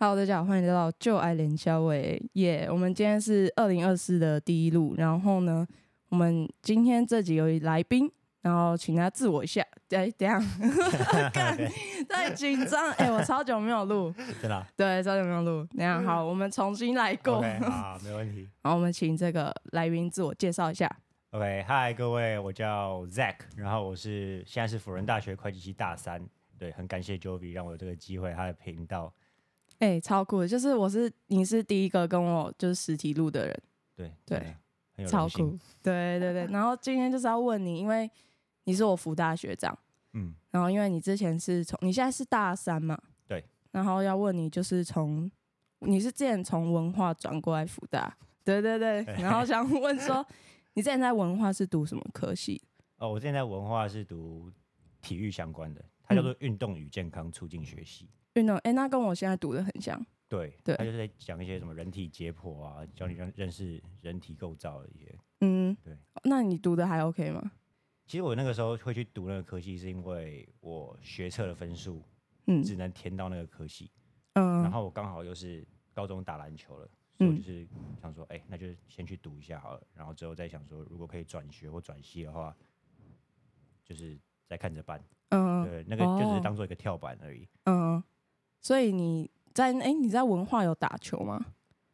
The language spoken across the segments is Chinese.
Hello，大家好，欢迎来到就爱连消伟耶。我们今天是二零二四的第一路，然后呢，我们今天这集有来宾，然后请他自我一下。哎，等一下，太紧张，哎，我超久没有录，真的啊、对，超久没有录。等一下，好，我们重新来过。好，没问题。然后我们请这个来宾自我介绍一下。OK，嗨，各位，我叫 Zack，然后我是现在是辅仁大学会计系大三。对，很感谢 Jovi 让我有这个机会，他的频道。哎、超酷的，就是我是你是第一个跟我就是实体录的人，对对超酷。对对对，然后今天就是要问你，因为你是我福大学长，嗯，然后因为你之前是从你现在是大三嘛，对，然后要问你就是从你是之前从文化转过来福大，对对对，然后想问说你之前在文化是读什么科系？哦，我现在文化是读体育相关的，它叫做运动与健康促进学系。运动，哎，那跟我现在读的很像，对，对他就是在讲一些什么人体解剖啊，教你认认识人体构造的一些。嗯，对。那你读的还 OK 吗？其实我那个时候会去读那个科系，是因为我学测的分数嗯只能填到那个科系。嗯然嗯后我刚好又是高中打篮球了，所以我就是想说，哎、那就先去读一下好了，然后之后再想说，如果可以转学或转系的话，就是再看着办。嗯对，那个就是当做一个跳板而已。嗯，所以你在哎你在文化有打球吗？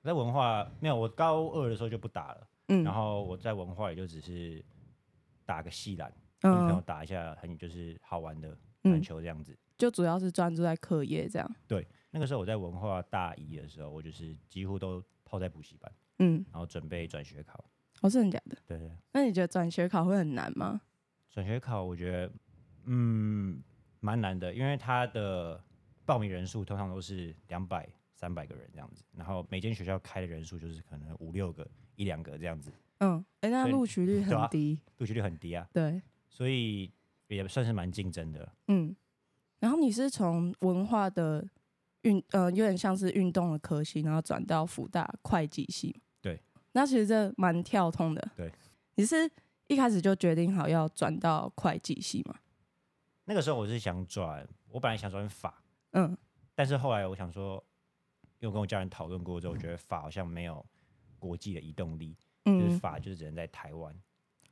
在文化没有，我高二的时候就不打了，嗯然后我在文化也就只是打个细篮，跟朋友嗯，打一下，很就是好玩的嗯篮球这样子。就主要是专注在课业这样。对，那个时候我在文化大一的时候，我就是几乎都泡在补习班，嗯，然后准备转学考。哦，是真的假的？对对。那你觉得转学考会很难吗？转学考我觉得，嗯，蛮难的，因为它的报名人数通常都是两百、三百个人这样子，然后每间学校开的人数就是可能五六个、一两个这样子，嗯，哎，那录取率很低。录取率很低啊，对，所以也算是蛮竞争的。嗯，然后你是从文化的运呃，有点像是运动的科系，然后转到福大会计系。对，那其实这蛮跳通的。对，你是一开始就决定好要转到会计系吗？那个时候我是想转，我本来想转法，嗯但是后来我想说，因为我跟我家人讨论过之后，我觉得法好像没有国际的移动力，就是嗯，法就是只能在台湾。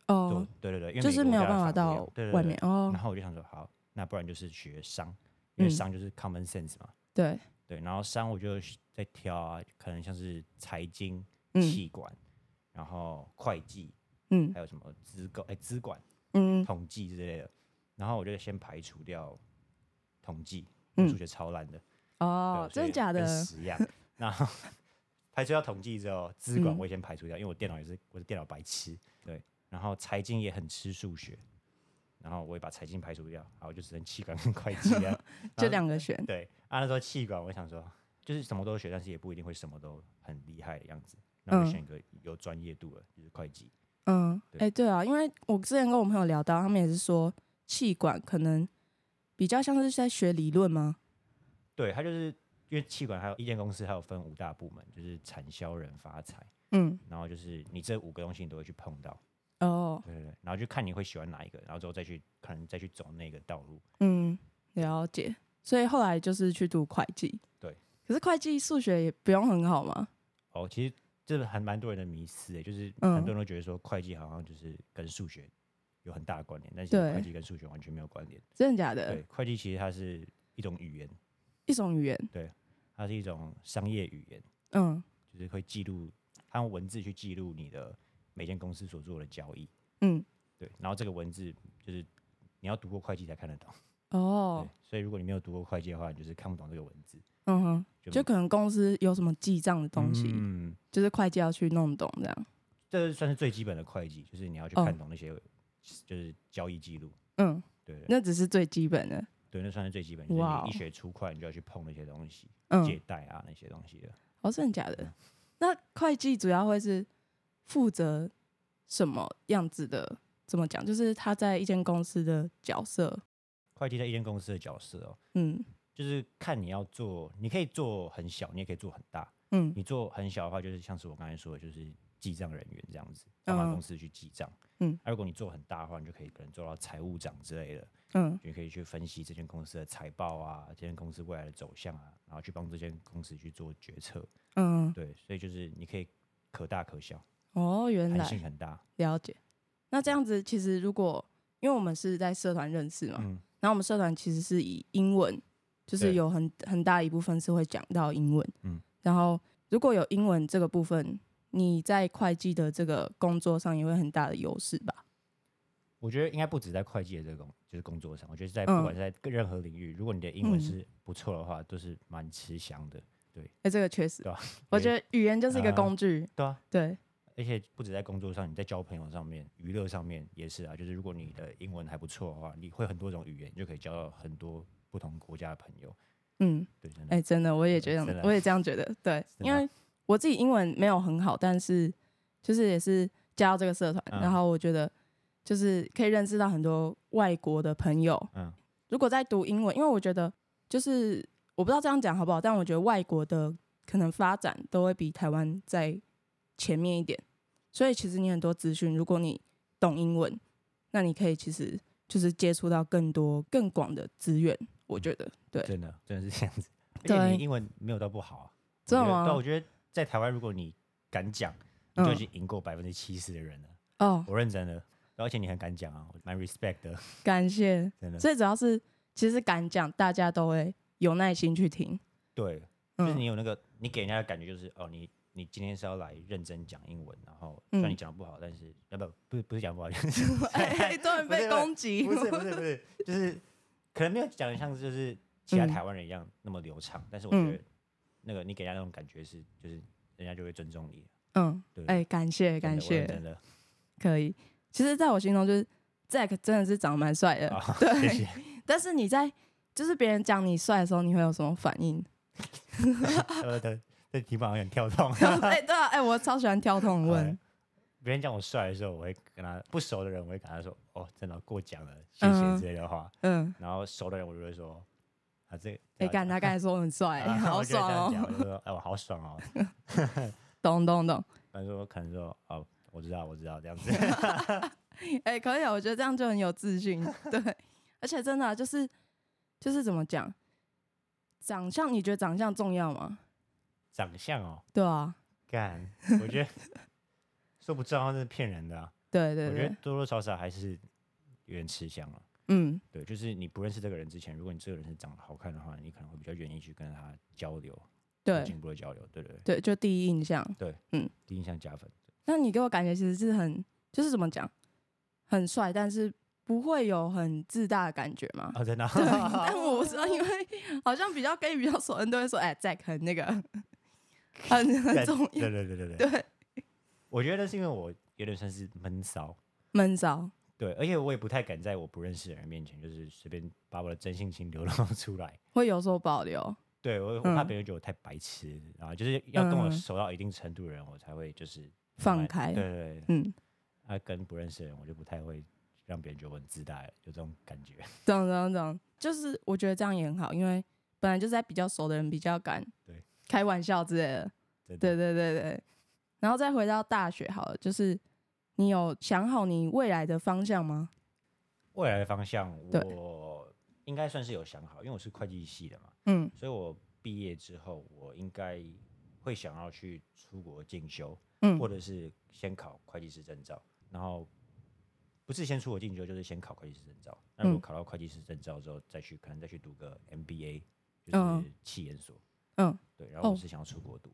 哦就，对对对，因为就是没有办法到外面哦然。后我就想说，好，那不然就是学商，因为嗯商就是 common sense 嘛。对，对，然后商我就在挑啊，可能像是财经、嗯气管，然后会计，嗯还有什么资构、哎资管、嗯统计之类的。然后我就先排除掉统计，嗯数学超烂的，哦，真的假的跟？屎一样。然后排除掉统计之后，资管嗯我也先排除掉，因为我电脑也是我是电脑白痴，对。然后财经也很吃数学，然后我也把财经排除掉，然后就只剩气管跟会计了。就两个选。对，啊，那时候气管，我想说，就是什么都学，但是也不一定会什么都很厉害的样子。那我就嗯选一个有专业度的，就是会计。嗯，对哎、对啊，因为我之前跟我朋友聊到，他们也是说气管可能比较像是在学理论吗？对，它就是因为气管还有一间公司，还有分五大部门，就是产销人发财，嗯，然后就是你这五个东西你都会去碰到，哦，对对对，然后就看你会喜欢哪一个，然后之后再去可能再去走那个道路。嗯，了解。所以后来就是去读会计。对。可是会计数学也不用很好吗。哦，其实这还蛮多人的迷思诶，就是嗯很多人都觉得说会计好像就是跟数学有很大的关联，但是会计跟数学完全没有关联。真的假的对？，会计其实它是一种语言，一种语言。对它是一种商业语言，嗯就是会记录，它用文字去记录你的每间公司所做的交易。嗯，对，然后这个文字就是你要读过会计才看得懂。哦对，，所以如果你没有读过会计的话，你就是看不懂这个文字。嗯哼，就就可能公司有什么记账的东西，嗯，就是会计要去弄懂这样。这算是最基本的会计，就是你要去哦看懂那些就是交易记录。嗯，对对那只是最基本的。对，那算是最基本，就是你一学出会，你就要去碰那些东西，嗯，借贷啊那些东西的。哦，真的假的？那会计主要会是负责什么样子的？怎么讲？就是他在一间公司的角色。会计在一间公司的角色哦，嗯就是看你要做，你可以做很小，你也可以做很大。嗯你做很小的话，就是像是我刚才说的，就是记账人员这样子，帮他嗯公司去记账。嗯啊，如果你做很大的话，你就可以可能做到财务长之类的，嗯你可以去分析这间公司的财报啊，这间公司未来的走向啊，然后去帮这间公司去做决策。嗯，对，所以就是你可以可大可小，哦，原来弹性很大。了解。那这样子，其实如果因为我们是在社团认识嘛，嗯，然后我们社团其实是以英文，就是有很很大一部分是会讲到英文。嗯，然后如果有英文这个部分，你在会计的这个工作上也会很大的优势吧？我觉得应该不止在会计的这个工，就是工作上，我觉得在嗯不管是在任何领域，如果你的英文嗯是不错的话，都是蛮吃香的。对哎、这个确实，对啊我觉得语言就是一个啊工具。对啊，对，而且不止在工作上，你在交朋友上面、娱乐上面也是啊。就是如果你的英文还不错的话，你会很多种语言，你就可以交到很多不同国家的朋友。嗯，对，真的。哎、真的，我也觉得，我也这样觉得。对，因为我自己英文没有很好，但是就是也是加入这个社团，嗯然后我觉得就是可以认识到很多外国的朋友。嗯如果在读英文，因为我觉得就是我不知道这样讲好不好，但我觉得外国的可能发展都会比台湾在前面一点，所以其实你很多资讯，如果你懂英文，那你可以其实就是接触到更多更广的资源。我觉得对，真的真的是这样子。而对英文没有到不好啊。真的吗我觉得对，我觉得在台湾，如果你敢讲，你就已嗯经赢过百分之七十的人了。哦，我认真的，而且你很敢讲啊，我蛮 respect 的，感谢。真的。最主要是其实敢讲，大家都会有耐心去听。对，就是嗯你有那个，你给人家的感觉就是，哦，你你今天是要来认真讲英文，然后虽然你嗯讲的不好，但是呃不不是不是讲不好，就 是哎，突然被攻击，不是不是不是，就是可能没有讲的像就是其他嗯台湾人一样那么流畅，但是我觉嗯得那个你给人家那种感觉是，就是人家就会尊重你。嗯，对，哎，感谢感谢，真的可以。其实，在我心中，就是 Zack 真的是长得蛮帅的，啊，对谢谢。但是你在就是别人讲你帅的时候，你会有什么反应？呃对这题目好像很跳痛。哎，对啊，哎，我超喜欢跳痛问哎，别人讲我帅的时候，我会跟他不熟的人，我会跟他说：“哦，真的过奖了，谢谢嗯之类的话。嗯，然后熟的人，我就会说：“啊，这哎，干他刚才说很帅，啊 好爽哦，我说：“哎，我好爽哦。懂懂懂，”他说：“可能说哦，我知道，我知道这样子。哎，可以啊，我觉得这样就很有自信，对，而且真的啊就是就是怎么讲，长相，你觉得长相重要吗？长相哦，对啊，干，我觉得说不知道那是骗人的啊。对对对，我觉得多多少少还是有点吃香了。嗯，对，就是你不认识这个人之前，如果你这个人是长得好看的话，你可能会比较愿意去跟他交流，对。进一步的交流，对对对，对，就第一印象。对，嗯。第一印象加分。那你给我感觉其实是很，就是怎么讲，很帅，但是不会有很自大的感觉嘛。哦，真的啊、对，但我不知道，因为好像比较跟你比较熟的人都会说，哎，Zack 很那个，很很重对要，对对对对，对，我觉得是因为我有点算是闷骚，闷骚，对，而且我也不太敢在我不认识的人面前，就是随便把我的真性情 流露出来。会有所保留。对我，我怕嗯。别人觉得我太白痴，然后就是要跟我嗯。熟到一定程度的人，我才会就是放开对对对，嗯，啊，跟不认识的人，我就不太会让别人觉得我很自大，有这种感觉。懂懂懂，就是我觉得这样也很好，因为本来就是在比较熟的人比较敢对。开玩笑之类的。对对对对，然后再回到大学好了，就是你有想好你未来的方向吗？未来的方向，我应该算是有想好，因为我是会计系的嘛，嗯。所以我毕业之后，我应该会想要去出国进修，嗯。或者是先考会计师证照，然后不是先出国进修，就是先考会计师证照。那如果嗯考到会计师证照之后，再去可能再去读个 MBA，就嗯。是企研所。嗯，对，然后我哦。是想要出国读，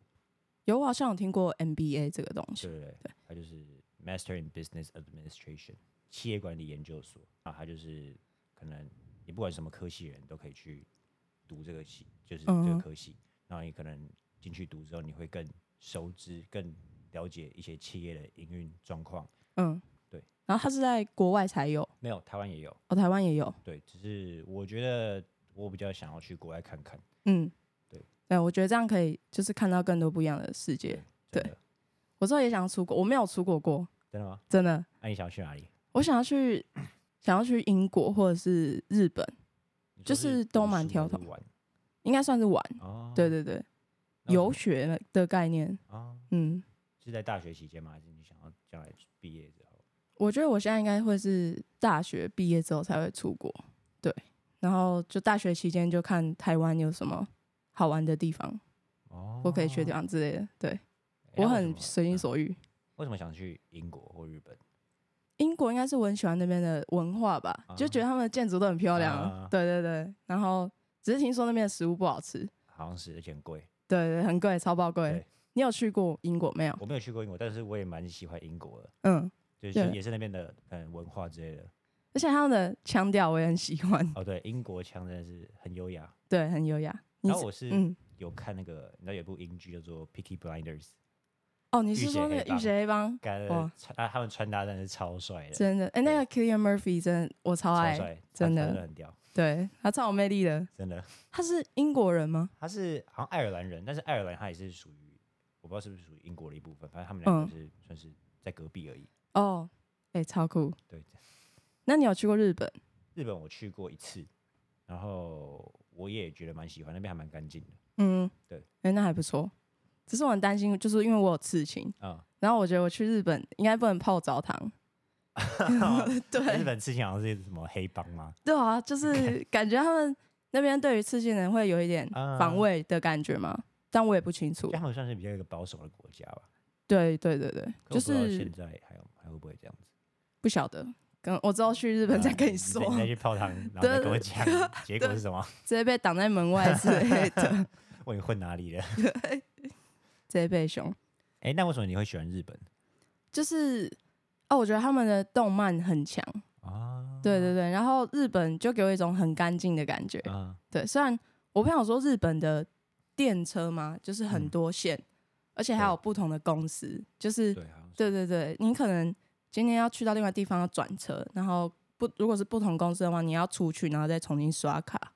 有我好像有听过 MBA 这个东西。对对对，它就是 Master in Business Administration 企业管理研究所啊，他就是可能你不管什么科系的人都可以去读这个系，就是这个科系，然后你可能进去读之后，你会更熟知、更了解一些企业的营运状况。嗯，对。然后它是在国外才有，没有，台湾也有，哦，台湾也有。对，只是我觉得我比较想要去国外看看。嗯，对。对，我觉得这样可以，就是看到更多不一样的世界。对，我之后也想出国，我没有出国过，真的吗？真的。那、你想要去哪里？我想要去，想要去英国或者是日本，就是都读书蛮挑头应该算是玩。哦，对对对，游学的概念。啊，嗯，是在大学期间吗？还是你想要将来毕业之后？我觉得我现在应该会是大学毕业之后才会出国，对，然后就大学期间就看台湾有什么好玩的地方，哦我可以去的地方之类的。对我很随心所欲。为什么想去英国或日本？英国应该是我很喜欢那边的文化吧，就觉得他们的建筑都很漂亮。啊对对对，然后只是听说那边的食物不好吃，好像是，而且很贵。对对，很贵，超爆贵。你有去过英国没有？我没有去过英国，但是我也蛮喜欢英国的，嗯，就是也是那边的嗯文化之类的。而且他们的腔调我也很喜欢，哦，对，英国腔真的是很优雅。对，很优雅。然后我是嗯，有看那个，你知道有部英剧叫做《Picky Blinders》，哦，你是说那个浴血黑帮？干哇穿啊他们穿搭真的是超帅的，真的，哎、那个 Killian Murphy 真的我超爱，超，真的很屌，对他超有魅力的。真的。他是英国人吗？他是好像爱尔兰人，但是爱尔兰他也是属于我不知道是不是属于英国的一部分，反正他们两嗯个是、算是在隔壁而已。哦，哎、超酷。对，那你有去过日本？日本我去过一次，然后我也觉得蛮喜欢，那边还蛮干净的。嗯，对，哎、那还不错。只是我很担心，就是因为我有刺青，嗯，然后我觉得我去日本应该不能泡澡堂。对日本刺青好像是什么黑帮吗？对啊，就是 感觉他们那边对于刺青人会有一点啊防卫的感觉嘛，但我也不清楚就。他们算是比较一个保守的国家吧。对对对对，就是现在还有还会不会这样子？不晓得，跟我之后去日本再跟你说，再去泡汤，然后再跟我讲结果是什么？直接被挡在门外之类的，问你混哪里了？直接被凶。哎、那为什么你会喜欢日本就是哦，我觉得他们的动漫很强，啊？对对对，然后日本就给我一种很干净的感觉。啊，对，虽然我朋友说日本的电车嘛，就是很嗯多线，而且还有不同的公司，就是对对对，你可能今天要去到另外地方要转车，然后不如果是不同公司的话，你要出去然后再重新刷卡。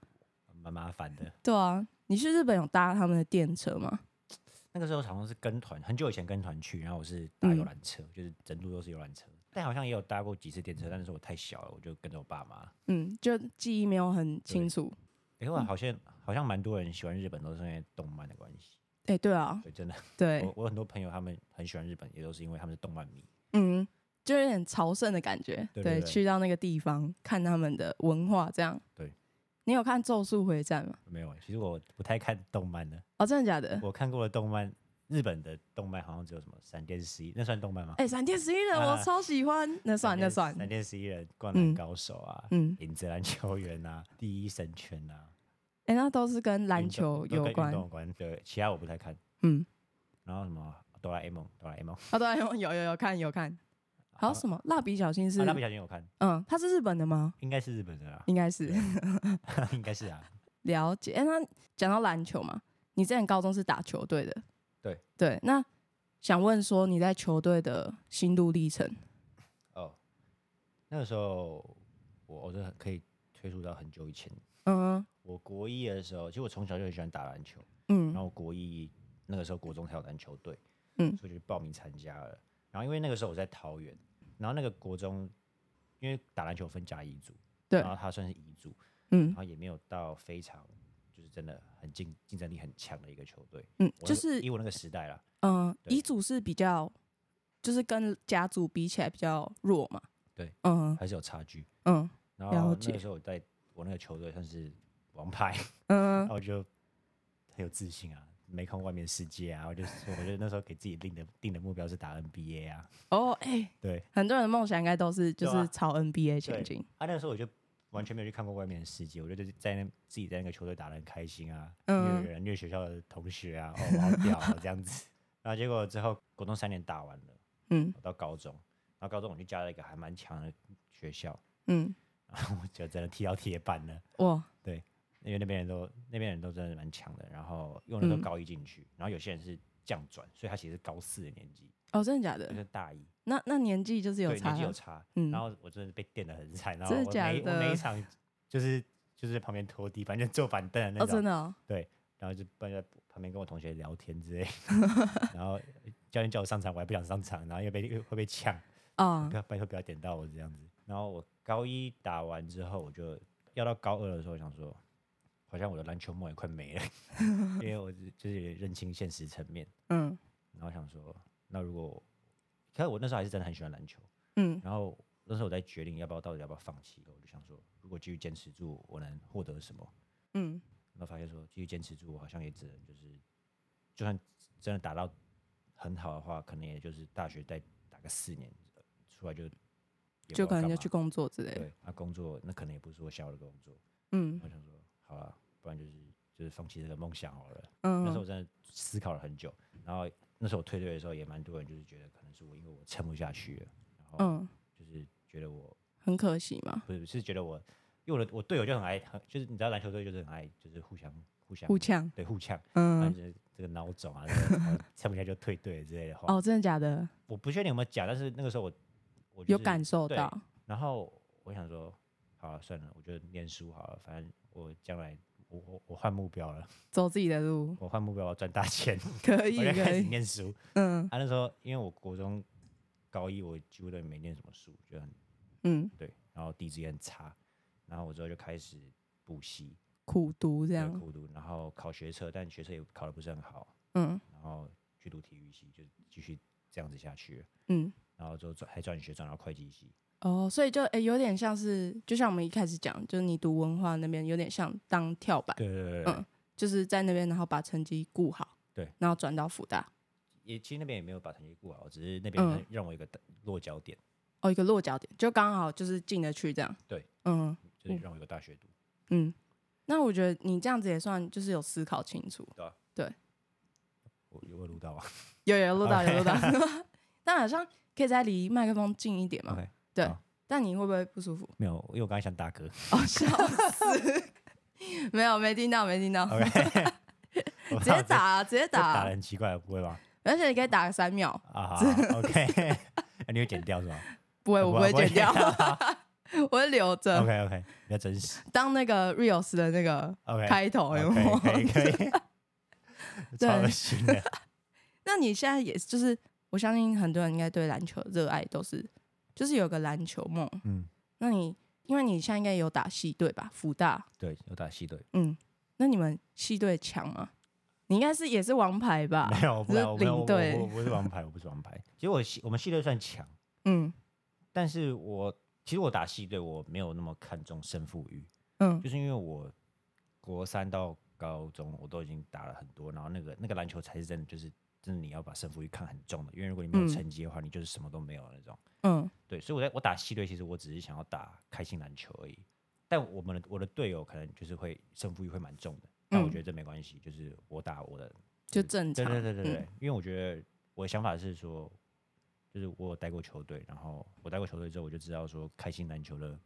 蛮麻烦的。对啊，你去日本有搭他们的电车吗？那个时候好像是跟团，很久以前跟团去，然后我是搭嗯游览车，就是整路都是游览车，但好像也有搭过几次电车，但是我太小了，我就跟着我爸妈。嗯，就记忆没有很清楚。哎、后来好像好像蛮多人喜欢日本，都是因为动漫的关系。哎、对啊，对，真的，对我，我很多朋友他们很喜欢日本，也都是因为他们是动漫迷。嗯，就有点朝圣的感觉。对去到那个地方看他们的文化，这样。对，你有看《咒术回战》吗？没有，其实我不太看动漫的，哦，真的假的？我看过的动漫，日本的动漫好像只有什么闪电十一，那算动漫吗？哎、闪电十一人啊我超喜欢，那算那算。闪电十一人、灌嗯篮高手啊，嗯，影子篮球员啊，第一神拳啊，哎、那都是跟篮球有关。有关。对，其他我不太看。嗯，然后什么哆啦 A 梦，哆啦 A 梦，啊，哆啦 A 梦，有有有看有看。还有什么？蜡笔小新是啊，蜡笔小新有看，嗯，他是日本的吗？应该是日本的啦，应该是 应该是啊。了解。哎、那讲到篮球嘛，你之前高中是打球队的，对对。那想问说你在球队的心路历程？哦，那个时候我我是可以推溯到很久以前。嗯我国一的时候，其实我从小就很喜欢打篮球，嗯然后国一那个时候国中才有篮球队，嗯所以就报名参加了。然后因为那个时候我在桃园，然后那个国中因为打篮球分甲乙组，对然后他算是乙组，嗯然后也没有到非常就是真的很竞竞争力很强的一个球队。嗯，我就是以我那个时代啦，嗯，对乙组是比较，就是跟甲组比起来比较弱嘛。对，嗯还是有差距。嗯然后那个时候我在我那个球队算是王牌，嗯然后我就很有自信啊，没看过外面的世界啊，我就是我觉得那时候给自己定的定的目标是打 NBA 啊，哦，哎、对，很多人的梦想应该都是就是朝 NBA 前对。进。啊，那个时候我就完全没有去看过外面的世界，我就在在那自己在那个球队打得很开心啊，嗯。虐人虐学校的同学啊，哦，我好屌啊 这样子。然后结果之后国中三年打完了，嗯。我到高中，然后高中我就加了一个还蛮强的学校，嗯，然后我就真的踢到铁板了。哇，因为那边人都那边人都真的蛮强的，然后因为我那时候嗯高一进去，然后有些人是降转，所以他其实是高四的年纪，哦，真的假就的？是大一，那那年纪就是有对，差年纪有。差，嗯然后我真的是被电的很惨，然后真的假我每我每一场就是就是在旁边拖地，反正就坐板凳的那哦，种，真的哦。然后就伴在旁边跟我同学聊天之类，然后教练叫我上场，我还不想上场，然后又被会被呛，啊不，要拜托不要点到我这样子。然后我高一打完之后，我就要到高二的时候，我想说，好像我的篮球梦也快没了，因为我就就是认清现实层面，嗯。然后想说，那如果，可是我那时候还是真的很喜欢篮球，嗯。然后那时候我在决定要不要到底要不要放弃，我就想说，如果继续坚持住，我能获得什么？嗯。然后发现说继续坚持住，我好像也只能就是，就算真的打到很好的话，可能也就是大学再打个四年，呃出来就就可能要去工作之类的。对，那、工作那可能也不是我想要的工作，嗯。我想说，好了，不然就是就是放弃这个梦想好了。嗯那时候嗯我真的思考了很久，然后那时候我退队的时候，也蛮多人就是觉得可能是我因为我撑不下去了，然后嗯，就是觉得我很可惜嘛，不是是觉得我，因为我的我队友就很爱，很就是你知道篮球队就是很爱就是互相互相互呛。对互呛，嗯，就是这个孬种啊，撑不下去就退队之类的话，哦，真的假的？我不确定有没有假，但是那个时候我我、就是、有感受到。然后我想说，好了算了，我就念书好了，反正我将来我我我换目标了，走自己的路，我换目标我要赚大钱，可以我就开始，念书。嗯。啊，那时候因为我国中高一我几乎都没念什么书，就很嗯，对，然后底子也很差，然后我之后就开始补习，苦读这，样，苦读，然后考学测，但学测也考的不是很好，嗯。然后去读体育系，就继续这样子下去，嗯，然后之后转还转学转到会计系，哦，所以就诶、有点像是，就像我们一开始讲，就是你读文化那边有点像当跳板，对对对对，嗯就是在那边然后把成绩顾好，对，然后转到福大，也其实那边也没有把成绩顾好，只是那边嗯。让我一个落脚点，哦，一个落脚点，就刚好就是进得去这样，对，嗯。就是让我有个大学读，嗯，那我觉得你这样子也算就是有思考清楚，我有没有录到啊。有有录到有录到，但好像可以再离麦克风近一点嘛，？OK，对好，但你会不会不舒服？没有，因为我刚才想打嗝哦，笑死！没有，没听到，没听到。，OK，我直接打啊，直接这打打啊，的很奇怪，不会吧？而且你可以打个三秒，啊好，OK，你会剪掉是吧不会，我不会剪掉，我会留着？OK OK，比较真实当那个 reels 的那个，OK，开头，有没有？可以可以可以，对超恶心的。那你现在也是就是，我相信很多人应该对篮球的热爱都是，就是有个篮球梦。嗯，那你因为你现在应该有打系队吧，福大，对，有打系队，嗯，那你们系队强吗？你应该是也是王牌吧？没有，我不是领队我我不是王牌，我不是王牌。其实我系我们系队算强，嗯但是我其实我打系队我没有那么看重胜负欲，嗯就是因为我国三到高中我都已经打了很多，然后那个那个篮球才是真的就是真的你要把胜负欲看很重的，因为如果你没有嗯成绩的话，你就是什么都没有的那种。嗯对，所以我在我打系队，其实我只是想要打开心篮球而已。但我们的我的队友可能就是会胜负欲会蛮重的，但我嗯觉得这没关系，就是我打我的。就正对常。对对对对，嗯因为我觉得我的想法是说，就是我有带过球队，然后我带过球队之后，我就知道说开心篮球的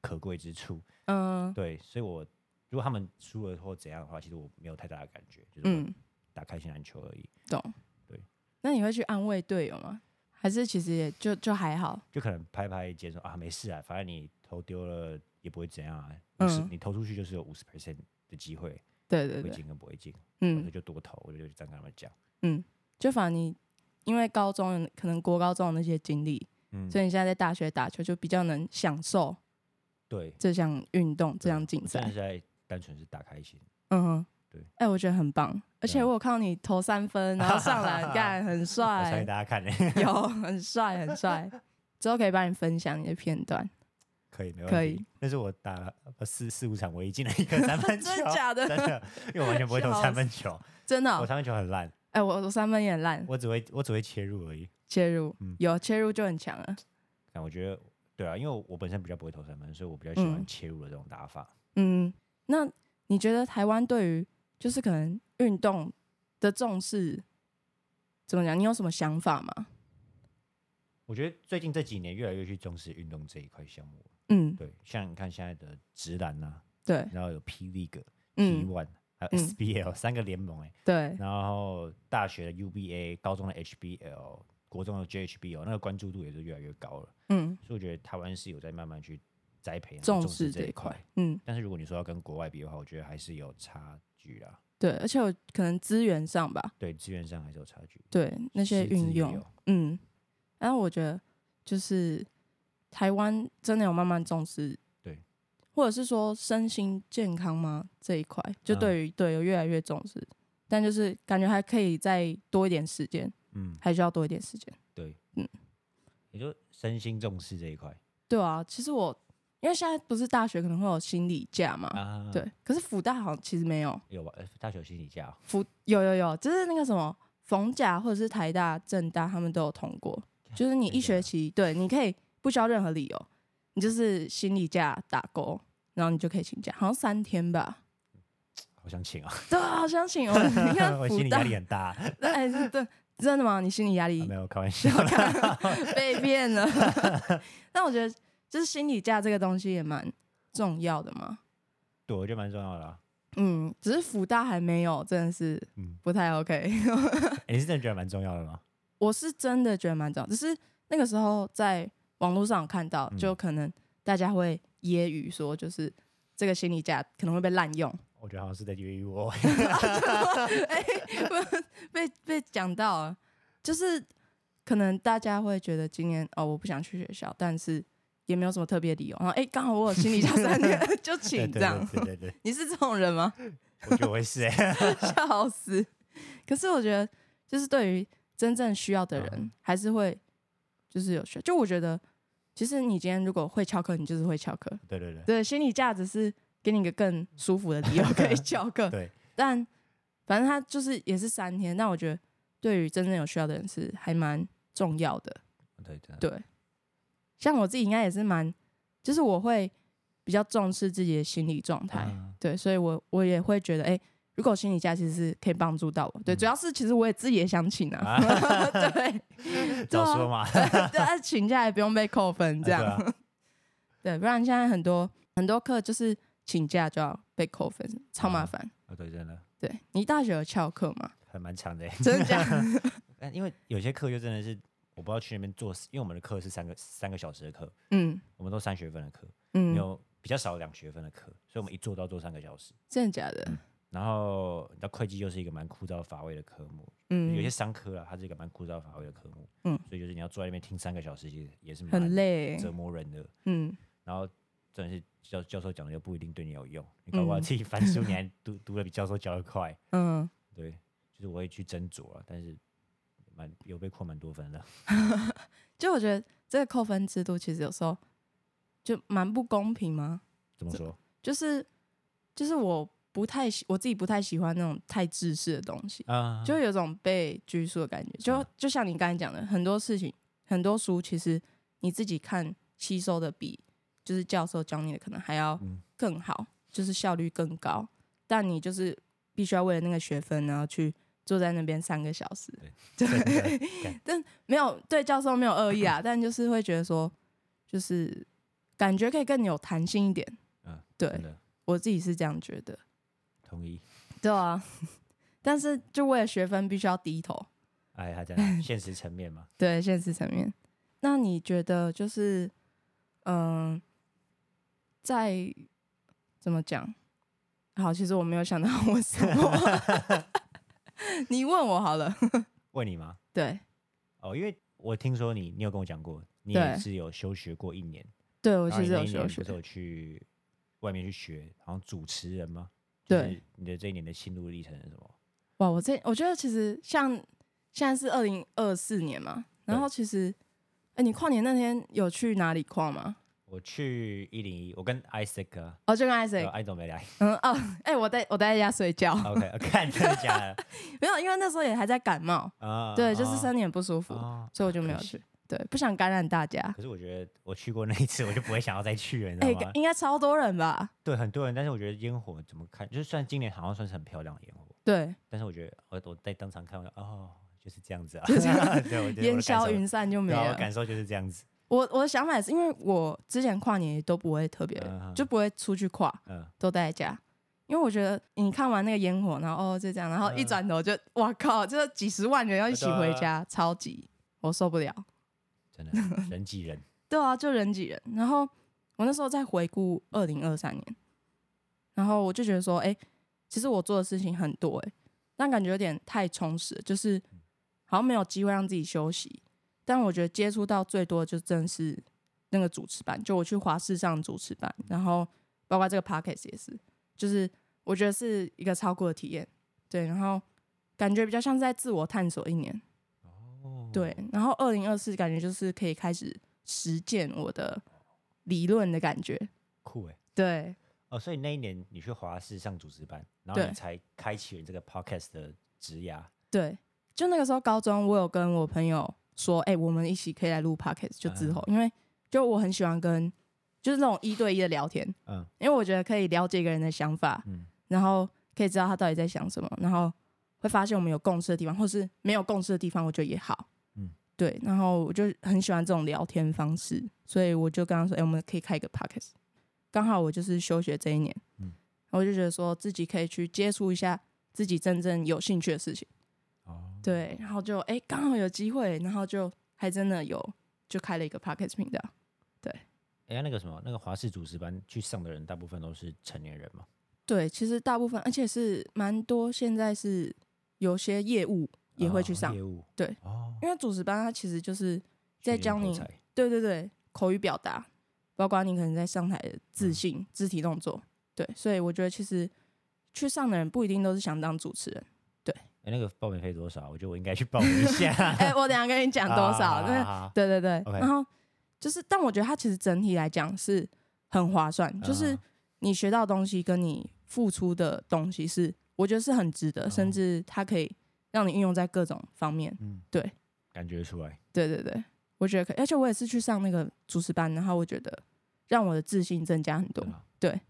可贵之处。嗯对，所以我如果他们输了或怎样的话，其实我没有太大的感觉，就是嗯，打开心篮球而已。懂。对，那你会去安慰队友吗？还是其实也就就还好？就可能拍拍肩说啊，没事啊，反正你投丢了也不会怎样啊，五十、嗯你投出去就是有五十 percent 的机会，对对对会，进跟不会进，我嗯那就多投，我就这样跟他们讲。嗯，就反正你因为高中可能国高中的那些经历，嗯，所以你现在在大学打球就比较能享受对，这项运动、这项竞赛我真的是。在单纯是打开心。嗯哼，对。哎、我觉得很棒，而且我有看到你投三分，然后上篮 干，很帅。传给，大家看。呢，有 很帅很帅。之后可以帮你分享你的片段，可以没问题。可以，那是我打了呃四四五场唯一进了一个三分球，真的假的？真的，因为我完全不会投三分球，真的哦、我三分球很烂，哎、我我三分也很烂，我只会我只会切入而已。切入、嗯。有切入就很强了。但我觉得，对啊，因为我本身比较不会投三分，所以我比较喜欢嗯。切入的这种打法。嗯，那你觉得台湾对于就是可能运动的重视怎么讲？你有什么想法吗？我觉得最近这几年越来越去重视运动这一块项目。嗯，对，像你看现在的直男呐，对，然后有 P League、P 嗯 One，还有嗯 SBL 三个联盟，哎，对，然后大学的 UBA，高中的 HBL，国中的 JHBL，那个关注度也是越来越高了。嗯，所以我觉得台湾是有在慢慢去栽培、重重视这一块。。嗯，但是如果你说要跟国外比的话，我觉得还是有差距啦。对，而且我可能资源上吧，对，资源上还是有差距。对那些运用，嗯，然后我觉得就是台湾真的有慢慢重视，对，或者是说身心健康吗？这一块，就嗯。对于、对有越来越重视，但就是感觉还可以再多一点时间，嗯，还需要多一点时间。对，嗯。也就身心重视这一块。对啊，其实我因为现在不是大学可能会有心理假嘛，啊。，对，可是福大好像其实没有，有吧？呃大学有心理假哦，福有有有，就是那个什么逢甲或者是台大、政大他们都有通过，就是你一学期对，你可以不需要任何理由，你就是心理假打勾，然后你就可以请假，好像三天吧。好想请啊！对啊，好想请哦。你看我心理压力，很大，啊哎，是对，真的吗？你心理压力没有开玩笑。被骗了。但我觉得，就是心理价这个东西也蛮重要的嘛。对，我觉得蛮重要的啊。嗯，只是福大还没有，真的是嗯，不太 OK。欸你是真的觉得蛮重要的吗？我是真的觉得蛮重要，只是那个时候在网络上有看到，嗯就可能大家会揶揄说，就是这个心理价可能会被滥用，我觉得好像是在揶揄我。被被讲到了，就是可能大家会觉得今年哦我不想去学校，但是也没有什么特别理由，然后哎刚好我有心理假三天 就请这样。对对对，你是这种人吗？我觉得我会是哎。笑死！可是我觉得，就是对于真正需要的人，嗯还是会就是有需要。就我觉得，其实你今天如果会翘课，你就是会翘课。对对对对，心理价值是给你一个更舒服的理由可以翘课。对，但反正他就是也是三天，但我觉得对于真正有需要的人是还蛮重要的。对对对，像我自己应该也是蛮，就是我会比较重视自己的心理状态。嗯对，所以我我也会觉得，哎、如果心理假其实是可以帮助到我。对，嗯主要是其实我也自己也想请啊 啊对，早说嘛。对，啊请假也不用被扣分，这样，对不然现在很多很多课就是请假就要被扣分，超麻烦。哦，对，真的对你大学有翘课吗？还蛮长的欸。真的假的？但因为有些课就真的是我不知道去那边做，因为我们的课是三个三个小时的课，嗯。我们都三学分的课，嗯，有比较少两学分的课，所以我们一做都要做三个小时。真的假的？然后，你知道会计又是一个蛮枯燥乏味的科目，嗯，有些商科啊，它是一个蛮枯燥乏味的科目，嗯。所以就是你要坐在那边听三个小时，其实也是蛮很累，折磨人的。嗯，然后真的是教教授讲的又不一定对你有用，你搞不好嗯自己翻书，你还读读的比教授教的快。嗯，对，就是我会去斟酌啊，但是蛮有被扣蛮多分的。就我觉得这个扣分制度其实有时候就蛮不公平吗？怎么说？就是就是我不太喜我自己不太喜欢那种太制式的东西，啊，就有种被拘束的感觉。就嗯就像你刚才讲的，很多事情很多书其实你自己看吸收的比就是教授教你的可能还要嗯更好，就是效率更高。但你就是必须要为了那个学分，然后去坐在那边三个小时。真的干没有对教授没有恶意啊，但就是会觉得说，就是感觉可以更有弹性一点。嗯，对我自己是这样觉得。同意。对啊，但是就为了学分必须要低头，哎，还在哪现实层面嘛？对现实层面。那你觉得就是，嗯、在怎么讲？好，其实我没有想到我什么，你问我好了。问你吗？对，哦，因为我听说你，你有跟我讲过，你对也是有休学过一年。对我然后你那其实有休学有去外面去学，好像主持人吗？对就是你的这一年的心路历程是什么？哇，我这我觉得其实像现在是二零二四年嘛，然后其实，哎、你跨年那天有去哪里跨吗？我去一零一，我跟 Isaac 啊，哦，就跟 Isaac，艾总没来。嗯哦，哎、我在我待在家睡觉，OK，看真的假的 没有，因为那时候也还在感冒，啊？对，就是哦身体很不舒服，哦所以我就没有去，对，不想感染大家。可是我觉得我去过那一次，我就不会想要再去了，你哎、知道吗？应该超多人吧？对，很多人，但是我觉得烟火怎么看，就是虽然今年好像算是很漂亮的烟火，对，但是我觉得我我在当场看，我就哦，就是这样子啊，对，我觉得我烟的感受消云散就没对啊我了。感受就是这样子。我我的想法也是，因为我之前跨年也都不会特别，嗯就不会出去跨，嗯，都待在家。因为我觉得你看完那个烟火，然后哦就这样，然后一嗯转头就哇靠，这几十万人要一起回家，超级我受不了。真的人挤人，对啊，就人挤人。然后我那时候在回顾二零二三年，然后我就觉得说，哎、其实我做的事情很多、哎，但感觉有点太充实，就是好像没有机会让自己休息。但我觉得接触到最多的就真的是那个主持班，就我去华视上主持班，然后包括这个 podcast 也是，就是我觉得是一个超酷的体验。对，然后感觉比较像是在自我探索一年。哦对，然后二零二四感觉就是可以开始实践我的理论的感觉。酷哎。对，哦，所以那一年你去华视上主持班，然后你才开启了你这个 podcast 的职涯。对，就那个时候高中，我有跟我朋友说，哎、我们一起可以来录 podcast。就之后，因为就我很喜欢跟就是那种一对一的聊天，嗯因为我觉得可以了解一个人的想法，嗯然后可以知道他到底在想什么，然后会发现我们有共识的地方，或是没有共识的地方，我觉得也好。嗯，对，然后我就很喜欢这种聊天方式，所以我就跟他说，哎、我们可以开一个 podcast。刚好我就是休学这一年，嗯我就觉得说自己可以去接触一下自己真正有兴趣的事情。哦，对，然后就哎，刚、好有机会，然后就还真的有就开了一个 podcast 频道。哎、那个什么，那个华视主持班去上的人，大部分都是成年人嘛？对，其实大部分，而且是蛮多，现在是有些业务也会去上，哦业务。对，哦，因为主持班它其实就是在教你对对对口语表达，包括你可能在上台的自信、肢体动作，对，所以我觉得其实去上的人不一定都是想当主持人。哎、那个报名费多少？我觉得我应该去报名一下。哎、我等下跟你讲多少，对对对然后就是，但我觉得它其实整体来讲是很划算，就是啊你学到东西跟你付出的东西是，我觉得是很值得，哦甚至它可以让你运用在各种方面。嗯，对，感觉出来。对对对，我觉得可以，而且我也是去上那个主持班，然后我觉得让我的自信增加很多对，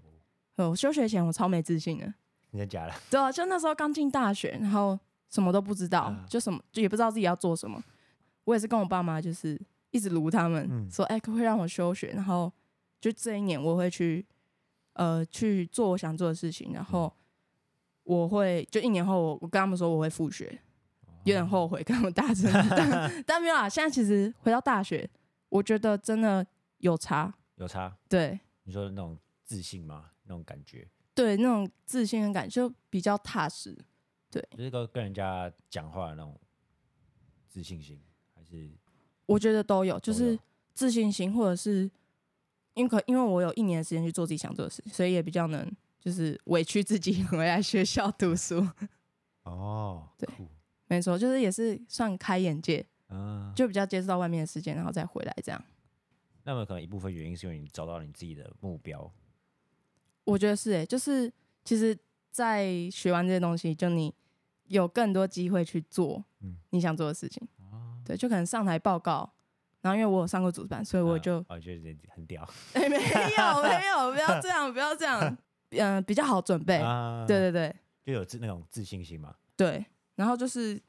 呃我休学前我超没自信的，真的假的？对啊，就那时候刚进大学，然后什么都不知道，啊就什么就也不知道自己要做什么。我也是跟我爸妈就是一直撸他们，嗯说哎，可不可以让我休学？然后就这一年我会去呃去做我想做的事情，然后我会就一年后我我跟他们说我会复学，有点后悔跟他们大 声，但但没有啊。现在其实回到大学，我觉得真的有差，有差？对你说的那种自信吗？那种感觉，对，那种自信的感觉就比较踏实。对就是跟跟人家讲话的那种自信心，还是我觉得都有，就是自信心，或者是因为可因为我有一年的时间去做自己想做的事情，所以也比较能就是委屈自己 回来学校读书。哦，对酷没错，就是也是算开眼界，啊。就比较接触到外面的世界，然后再回来这样。那么可能一部分原因是因为你找到你自己的目标，我觉得是诶、就是其实，在学完这些东西，就你有更多机会去做嗯你想做的事情。哦，对，就可能上台报告，然后因为我有上过主办，所以我就啊哦，觉得很屌，哎、没有没有，不要这样，不要这样，嗯、比较好准备。啊对，对对就有自那种自信心嘛。对，然后就是，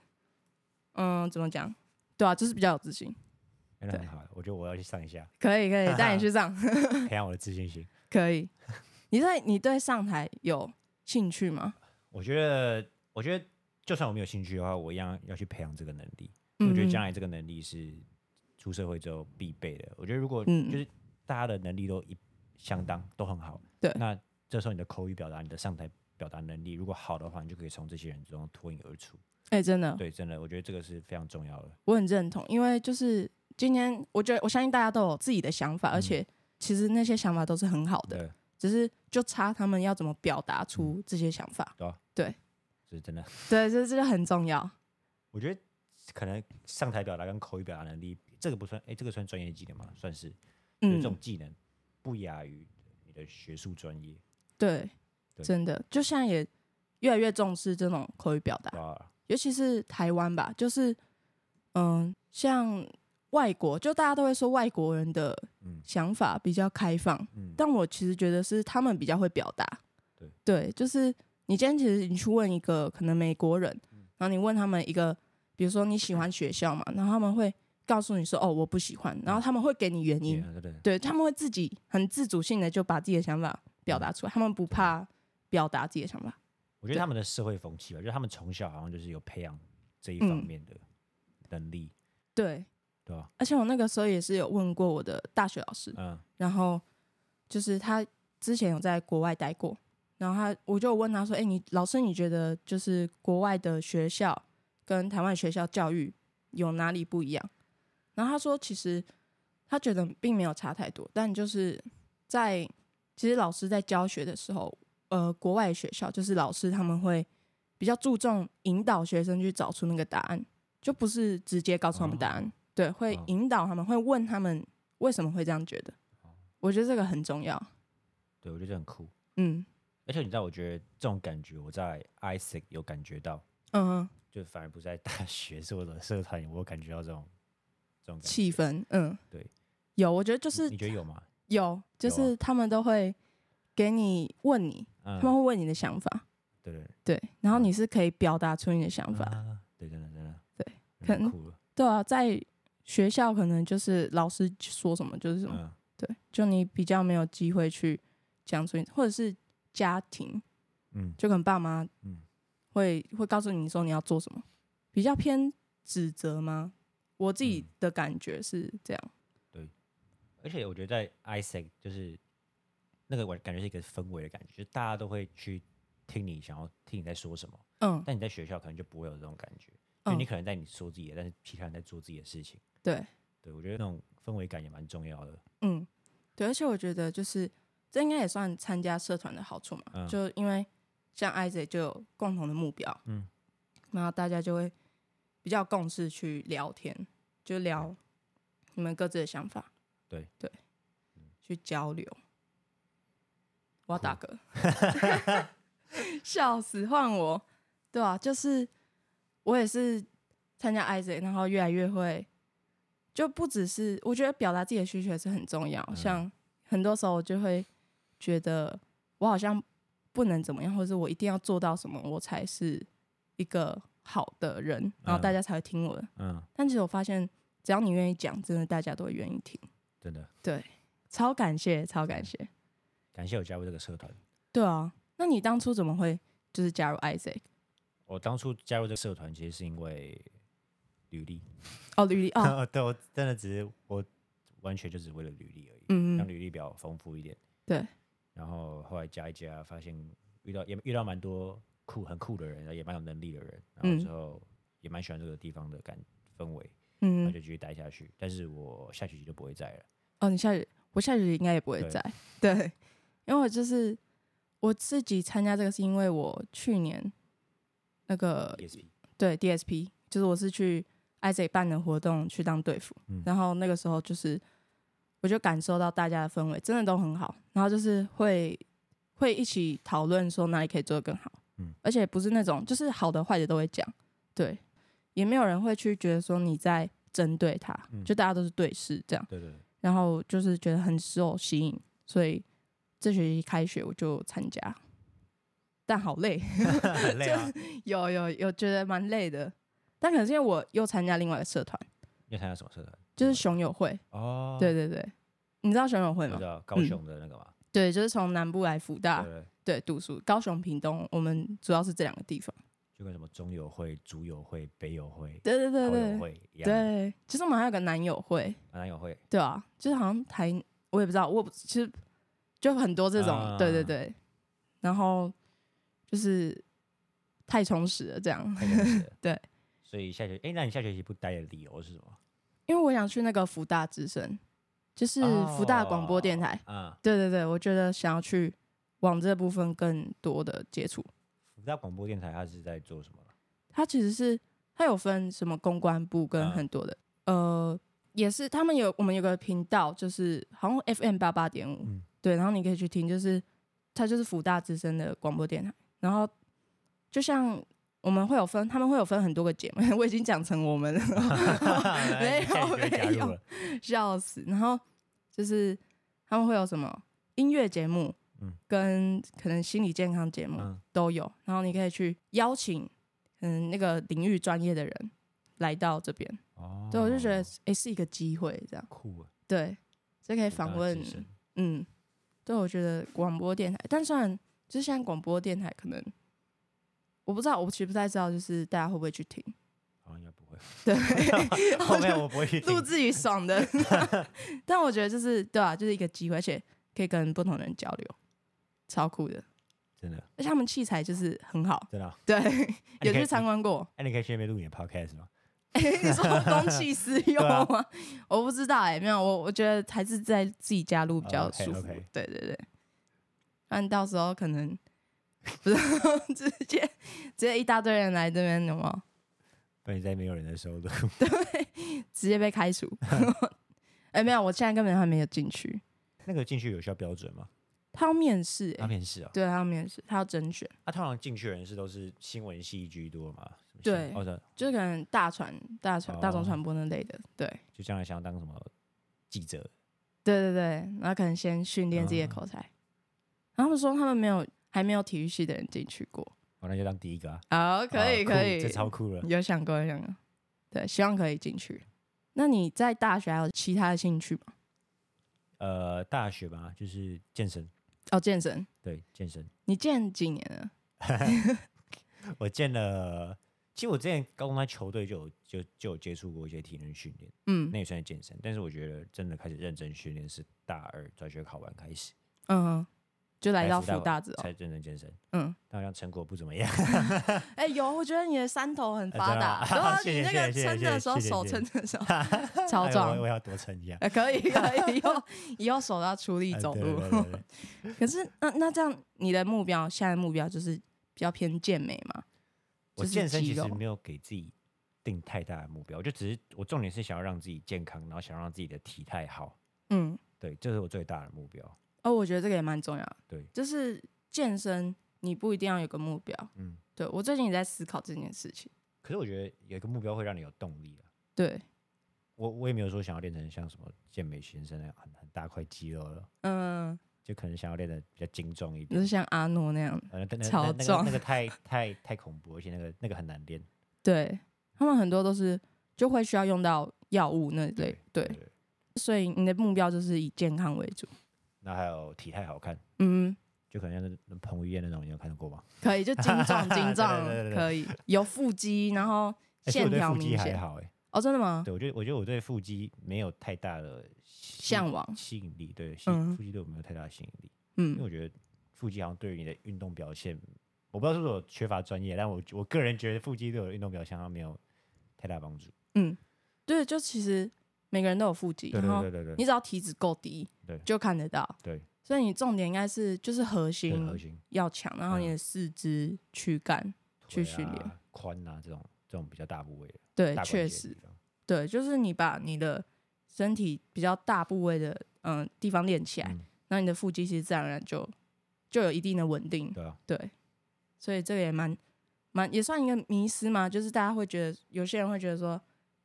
嗯，怎么讲？对啊，就是比较有自信。那很好，我觉得我要去上一下，可以可以，带你去上，培养我的自信心。可以。你对你对上台有兴趣吗？我觉得，我觉得，就算我没有兴趣的话，我一样要去培养这个能力。嗯我觉得将来这个能力是出社会之后必备的。我觉得如果嗯就是大家的能力都一相当都很好，对那这时候你的口语表达、你的上台表达能力如果好的话，你就可以从这些人中脱颖而出。哎、真的，对，真的，我觉得这个是非常重要的。我很认同，因为就是今天，我觉得我相信大家都有自己的想法，而嗯且其实那些想法都是很好的，对，只是就差他们要怎么表达出这些想法。是真的。对，这这个很重要。我觉得可能上台表达跟口语表达能力，这个不算，哎、这个算专业技能吗？算是，就是嗯这，种技能不亚于你的学术专业。对，对真的，就现在也越来越重视这种口语表达。尤其是台湾吧，就是嗯，像外国，就大家都会说外国人的嗯。想法比较开放，嗯，但我其实觉得是他们比较会表达。对。就是你今天其实你去问一个可能美国人，嗯。然后你问他们一个，比如说你喜欢学校嘛，然后他们会告诉你说哦我不喜欢，然后他们会给你原因，对。他们会自己很自主性的就把自己的想法表达出来，他们不怕表达自己的想法。我觉得他们的社会风气吧，就是他们从小好像就是有培养这一方嗯面的能力，对，对吧？而且我那个时候也是有问过我的大学老师，嗯然后就是他之前有在国外待过，然后他我就问他说：“哎、你老师你觉得就是国外的学校跟台湾学校教育有哪里不一样？”然后他说：“其实他觉得并没有差太多，但就是在其实老师在教学的时候，呃，国外学校就是老师他们会比较注重引导学生去找出那个答案，就不是直接告诉他们答案，对，会哦引导他们，会问他们为什么会这样觉得。我觉得这个很重要。对我觉得这很酷。嗯。而且你知道，我觉得这种感觉我在 Isaac 有感觉到，嗯，就反而不在大学 是我的社团，我有感觉到这种这种气氛，嗯，对，有，我觉得就是你觉得有吗？有，就是他们都会给你问你，嗯。他，们会问你的想法，对对。对，然后你是可以表达出你的想法，啊，对，真的真的，对真的可能酷了，对啊，在学校可能就是老师说什么就是什么，嗯，对，就你比较没有机会去讲出，或者是家庭，嗯。就可能爸妈嗯。会会告诉你说你要做什么，比较偏指责吗？我自己嗯。的感觉是这样，对而且我觉得在 ISEC 就是那个我感觉是一个氛围的感觉，就是大家都会去听你想要听你在说什么，嗯。但你在学校可能就不会有这种感觉，就嗯。你，可能在你说自己的，但是其他人在做自己的事情。对，对我觉得那种氛围感也蛮重要的。嗯，对，而且我觉得就是这应该也算参加社团的好处嘛，嗯就因为像 Isaac 就有共同的目标，嗯，然后大家就会比较共识去聊天，就聊你们各自的想法，对对，去交流。我要打酷嗝，笑死，换我，对啊，就是我也是参加 Isaac，然后越来越会，就不只是我觉得表达自己的需求是很重要，嗯像很多时候我就会觉得我好像不能怎么样，或者是我一定要做到什么，我才是一个好的人，然后大嗯家才会听我的。嗯，但其实我发现，只要你愿意讲，真的大家都会愿意听。真的对，超感谢，超感谢。感谢我加入这个社团。对啊，那你当初怎么会就是加入 Isaac？我当初加入这个社团，其实是因为履历。哦，履历哦，对我真的只是我完全就只为了履历而已，嗯嗯，让履历比较丰富一点。对，然后后来加一加，发现遇到也遇到蛮多酷很酷的人，也蛮有能力的人，然后嗯之后也蛮喜欢这个地方的感氛围，然后嗯就继续待下去。但是我下学期就不会在了。哦，你下学我下学期应该也不会对在，对，因为我就是我自己参加这个是因为我去年那个 ESP 对 DSP，就是我是去 Isaac 办的活动去当队服，嗯。然后那个时候就是我就感受到大家的氛围真的都很好，然后就是会会一起讨论说哪里可以做得更好，嗯。而且不是那种就是好的坏的都会讲，对，也没有人会去觉得说你在针对他，嗯。就大家都是对视这样，对对对，然后就是觉得很受吸引，所以这学期开学我就参加，但好累，很 累啊。有有有觉得蛮累的，但可能是因为我又参加另外一个社团，你参加什么社团？就是熊友会。哦，对对对，你知道熊友会吗我知？道高雄的那个嘛。对，就是从南部来福大对对，对读书，高雄、屏东，我们主要是这两个地方。就跟什么中友会、主友会、北友会、对对对对会一样。对，其实我们还有个南友会，南友会。对啊，就是好像台我也不知道，我不其实就很多这种，啊对对对，然后就是太充实了这样，对。所以下学哎、那你下学期不待的理由是什么？因为我想去那个福大之声，就是福大广播电台。哦啊，对对对，我觉得想要去往这部分更多的接触。福大广播电台它是在做什么？它其实是它有分什么公关部跟嗯很多的，呃，也是他们有我们有个频道，就是好像 FM 八八点五嗯，对，然后你可以去听，就是它就是福大之声的广播电台，然后就像。我们会有分，他们会有分很多个节目，我已经讲成我们了，没有没有。笑死。然后就是他们会有什么音乐节目，嗯跟可能心理健康节目嗯，都有。然后你可以去邀请嗯那个领域专业的人来到这边。哦，对，我就觉得诶是一个机会，这样酷啊，对，这可以访问嗯，对，我觉得广播电台，但虽然就是现在广播电台可能我不知道，我其实不太知道，就是大家会不会去听。好像应该不会。对，后面我不会去录自己爽的。但我觉得就是对啊，就是一个机会，而且可以跟不同的人交流，超酷的。真的而且他们器材就是很好，真的啊。对，有去参观过。哎，你可以去那边录你的 podcast 吗？你说公器私用吗？我不知道哎、没有，我我觉得还是在自己家录比较舒服。对对对，不然到时候可能 不是 直接直接一大堆人来这边，有没有？不然你在没有人的时候录。直接被开除。哎、没有，我现在根本还没有进去。那个进去有需要标准吗？他要面试、他哎，面试啊？对，他要面试，他要甄选，他通常进去的人是都是新闻系居多嘛？对哦，对，就是可能大传、大传、大众哦传播那类的，对，就将来想要当什么记者，对对对，然后可能先训练自己的哦口才。然后他们说他们没有还没有体育系的人进去过。哦，那就当第一个啊。好，可以可以，这超酷了。有想过有想过，对，希望可以进去。那你在大学还有其他的兴趣吗？呃，大学吧，就是健身，哦，健身，对，健身。你健几年了？我健了，其实我之前高中在球队就有就就有接触过一些体能训练，嗯那也算是健身。但是我觉得真的开始认真训练是大二转学考完开始，嗯哼，就来到福福大之后才，认真健身，嗯，但好像成果不怎么样。哎、有，我觉得你的山头很发达，真的吗对啊，谢谢你那个撑的时候，手撑的时候 超哎我壮我，要多撑一下。哎，可以可以，以后以后手都要出力哎走路。对对对对对可是那那这样，你的目标现在目标就是比较偏健美嘛？我健身其实没有给自己定太大的目标，我就只是我重点是想要让自己健康，然后想让自己的体态好，嗯，对，这是我最大的目标。哦，我觉得这个也蛮重要的。对就是健身，你不一定要有个目标。嗯，对我最近也在思考这件事情。可是我觉得有一个目标会让你有动力啊。对，我我也没有说想要练成像什么健美先生那样很很大块肌肉了，嗯，就可能想要练的比较精壮一点就是。像阿诺那样。呃，那那超那那个壮那个太太太恐怖，而且那个那个很难练。对他们很多都是就会需要用到药物那类。对，对，所以你的目标就是以健康为主。那还有体态好看，嗯，就可能像那彭于晏那种，你有看过吗？可以，就精壮 精壮对对对对对可以有腹肌，然后线条明显。还好哎、哦，真的吗？对我觉得我觉得我对腹肌没有太大的向往吸引力，对，腹肌对我没有太大的吸引力，嗯因为嗯，我觉得腹肌好像对于你的运动表现，我不知道是不是我缺乏专业，但我我个人觉得腹肌对我的运动表现好像没有太大帮助。嗯，对，就其实每个人都有腹肌，对然后对对对。对你只要体脂够低，对。就看得到。对，所以你重点应该是就是核心核心。要强，然后你嗯。的四肢、躯干，去腿训练啊、髋啊这种这种比较大部位的，对，确实对，就是你把你的身体比较大部位的嗯、地方练起来，嗯。那你的腹肌其实自然而然就就有一定的稳定，对啊，对，所以这个也蛮蛮也算一个迷思嘛，就是大家会觉得有些人会觉得说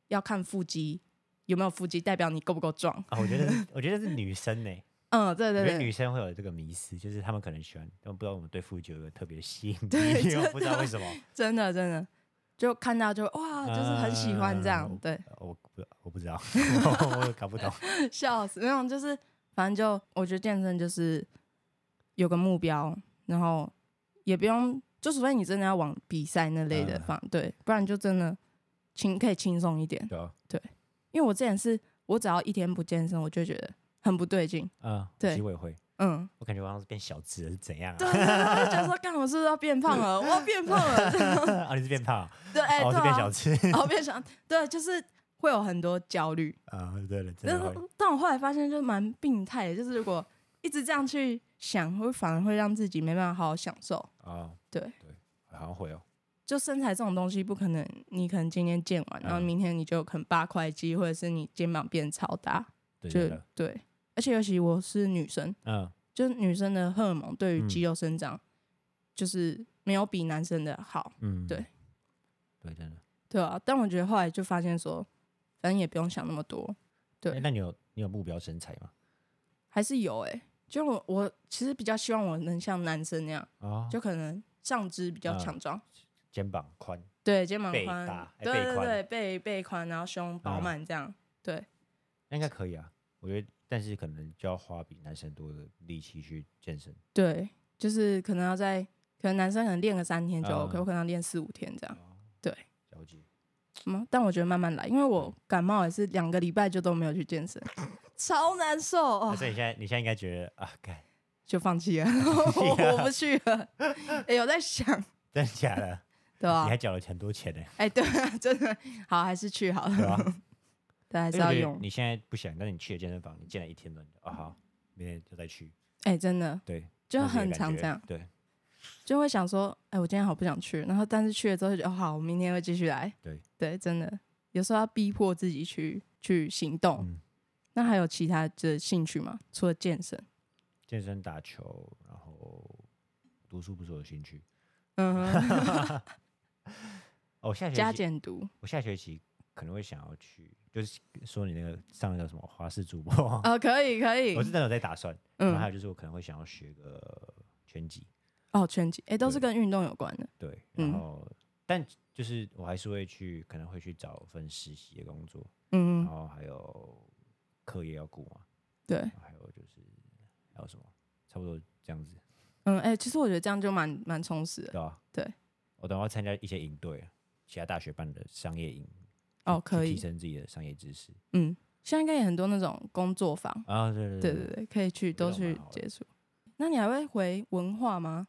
要看腹肌有没有腹肌，代表你够不够壮，啊，我觉得 我觉得是女生呢、嗯，对我对对，女生会有这个迷思，就是她们可能喜欢，但不知道我们对腹肌有一个特别吸引对力，我不知道为什么。真的真的。就看到就哇，就是很喜欢这样，嗯对，呃我不我不知道，我搞不懂。笑死，那种就是反正就我觉得健身就是有个目标，然后也不用，就除非你真的要往比赛那类的嗯。方，对，不然就真的轻可以轻松一点。对啊，因为我之前是我只要一天不健身，我就觉得很不对劲，嗯，对我也会，嗯，我感觉我好像是变小只了，是怎样啊？对，我就觉得说，干，我是不是要变胖了？我要变胖了，啊，你是变胖啊，对，哎、变小，只然后变小，对，就是会有很多焦虑，啊，对了，真但是的。但我后来发现，就蛮病态的，就是如果一直这样去想，会反而会让自己没办法好好享受。啊，对对，好像会哦。就身材这种东西，不可能你可能今天健完，然后嗯。明天你就可能八块肌，或者是你肩膀变超大，就对而且尤其我是女生，嗯，就是女生的荷尔蒙对于嗯。肌肉生长，就是没有比男生的好，嗯，对，对，真的。对啊。但我觉得后来就发现说，反正也不用想那么多，对哎那你有你有目标身材吗？还是有哎、就我我其实比较希望我能像男生那样，啊，就可能上肢比较嗯强壮，肩膀宽，对，肩膀背宽。大，哎对背宽。对对，背背宽，然后胸饱嗯满这样，对，那应该可以啊。我觉得，但是可能就要花比男生多的力气去健身。对，就是可能要在，可能男生可能练个三天就嗯。OK，、我可能要练四五天这样，对了解。嗯，但我觉得慢慢来，因为我感冒也是两个礼拜就都没有去健身，超难受那哦，所以你现在你现在应该觉得啊，干，就放弃了，我不去了，哎、有在想，真的假的？对啊、你还缴了很多钱呢，哎、对啊，真的。好，还是去好了，对 还是要用，你现在不想，但是你去了健身房，你健了一天了，你就啊好，明天就再去。哎、真的。对，就很常这样，对，就会想说，哎、我今天好不想去，然后但是去了之后就好，我明天会继续来。对。对，真的，有时候要逼迫自己去去行动。嗯，那还有其他的兴趣吗？除了健身？健身、打球，然后读书不是我的兴趣。嗯哼，哦，下学期加减读。我下学期可能会想要去，就是说你那个上那个什么华视主播，哦，可以可以我。是真的有在打算。然后还嗯，有就是我可能会想要学个拳击，哦，拳击，哎，都是跟运动有关的。对，嗯然后、但就是我还是会去，可能会去找份实习的工作，嗯然，后还有课业要顾嘛，对，还有就是还有什么，差不多这样子，嗯，哎，其实我觉得这样就蛮蛮充实的。对，我等会要参加一些营队，其他大学办的商业营，哦，可以提。升自己的商业知识嗯，现在应该也很多那种工作坊，啊，对对对对对对，可以去都去接触。那你还会回文化吗？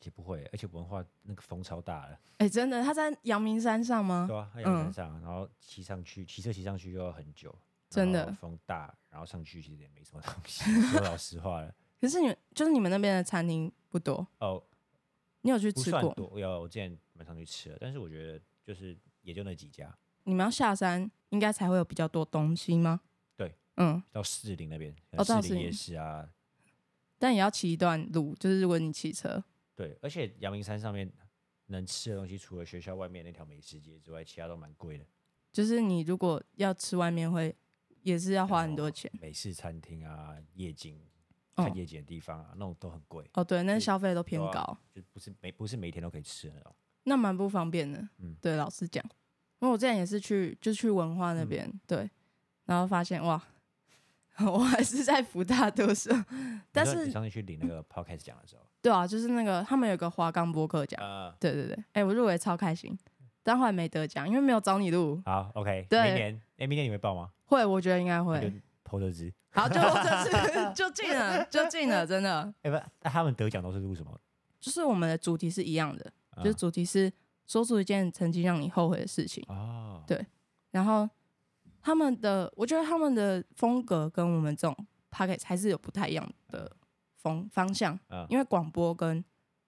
其实不会，而且文化那个风超大了，哎，真的，他在阳明山上吗对？啊，在阳明山上，然后骑上去，骑车骑上去又要很久，真的风大，然后上去其实也没什么东西，说老实话了，可是你们就是你们那边的餐厅不多，哦，你有去不吃过？有我之前蛮常去吃的，但是我觉得就是也就那几家，你们要下山，应该才会有比较多东西吗？对，嗯，到士林那边，哦到士林士林夜市啊，但也要骑一段路，就是如果你骑车，对，而且阳明山上面能吃的东西，除了学校外面那条美食街之外，其他都蛮贵的，就是你如果要吃外面会，也是要花很多钱。美式餐厅啊，夜景哦看夜景的地方啊，那种都很贵，哦，对，那消费都偏高，就不是每不是每一天都可以吃的那种。那蛮不方便的。嗯。对，老实讲，因为我之前也是去，就去文化那嗯。边，对，然后发现哇，我还是在福大多数，但是你是上次去领那个 podcast 奖的时候，对啊，就是那个他们有个华冈播客奖，呃，对对对，哎、我入围超开心，但后来没得奖，因为没有找你录。好，OK，对。明年，哎，明年你会报吗？会，我觉得应该会 好，就这次 就进了，就进了，真的。哎，不，那他们得奖都是录什么？就是我们的主题是一样的，啊就是主题是说出一件曾经让你后悔的事情。哦，对然后他们的，我觉得他们的风格跟我们这种 p o c k e t 还是有不太一样的风方向，嗯，因为广播跟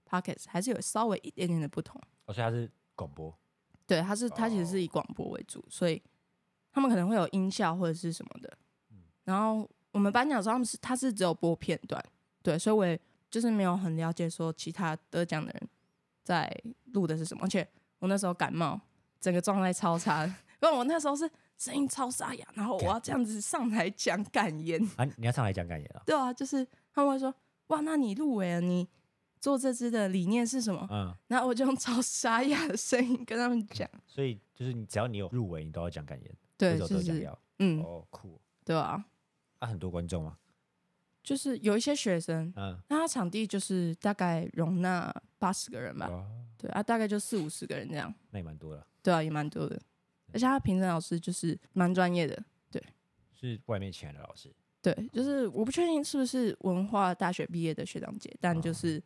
p o c k e t 还是有稍微一点点的不同。哦，所以他是广播，对，它是它其实是以广播为主，所以他们可能会有音效或者是什么的。然后我们颁奖的时候，他们是他是只有播片段，对，所以我也就是没有很了解说其他得奖的人在录的是什么，而且我那时候感冒，整个状态超差的，因为我那时候是声音超沙哑，然后我要这样子上台讲感言，啊，你要上台讲感言啊。对啊，就是他们会说哇，那你入围了，你做这支的理念是什么？嗯，然后我就用超沙哑的声音跟他们讲，所以就是你只要你有入围，你都要讲感言，对，就是。嗯，哦，酷。对啊，啊，很多观众啊。就是有一些学生，嗯，那他场地就是大概容纳八十个人吧，哦，对啊，大概就四五十个人这样，那也蛮多的。对啊，也蛮多的。而且他评审老师就是蛮专业的，是外面请来的老师。对，就是我不确定是不是文化大学毕业的学长姐，但就是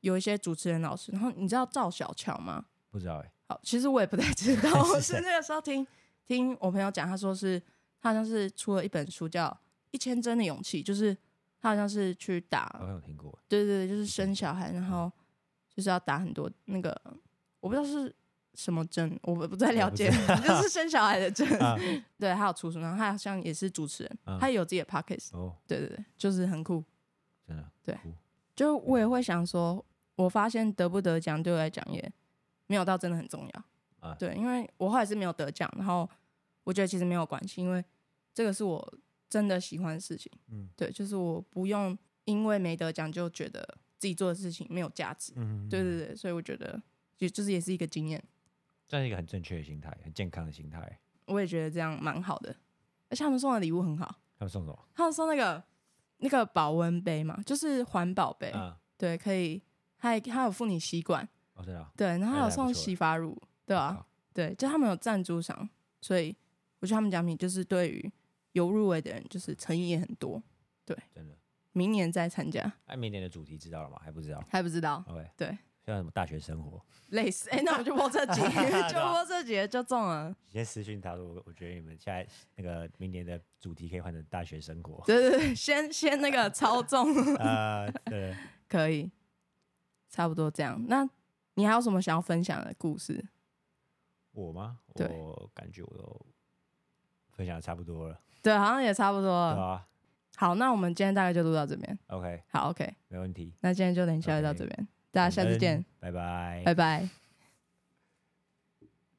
有一些主持人老师。然后你知道赵小乔吗？不知道哎、好，其实我也不太知道，我是那个时候听听我朋友讲，他说是他好像是出了一本书叫《一千帧的勇气》，就是他好像是去打好像有听过。对对对，就是生小孩，然后就是要打很多那个，我不知道是什么针，我不不太了解，就是生小孩的针。啊，对，还有出书，然后他好像也是主持人，嗯他有自己的 podcast。哦，对对对，就是很酷。真的。对酷就我也会想说，我发现得不得奖对我来讲也没有到真的很重要。啊对，因为我后来是没有得奖，然后我觉得其实没有关系，因为这个是我真的喜欢的事情。嗯对，就是我不用因为没得奖就觉得自己做的事情没有价值。嗯，对对对，所以我觉得也就是也是一个经验，这是一个很正确的心态，很健康的心态。我也觉得这样蛮好的。而且他们送的礼物很好，他们送什么？他们送那个那个保温杯嘛，就是环保杯，啊，对，可以，还还有附你吸管，哦。对，然后还有送洗发乳，对啊，对，就他们有赞助商，所以我觉得他们奖品就是对于有入围的人，就是诚意也很多。真的。明年再参加，哎，明年的主题知道了吗？还不知道。还不知道，OK，对，像什么大学生活？类似，哎、那我们就播这集，就啊播这集就中了。你先私讯他说，我我觉得你们现在那个明年的主题可以换成大学生活。对对对，先先那个 操纵呃，对，可以。差不多这样。那你还有什么想要分享的故事？我吗？我感觉我都分享的差不多了，对，好像也差不多。了。对啊。好，那我们今天大概就录到这边。，OK，好，OK，没问题，那今天就等一下就到这边，大家下次见，，拜拜，拜拜。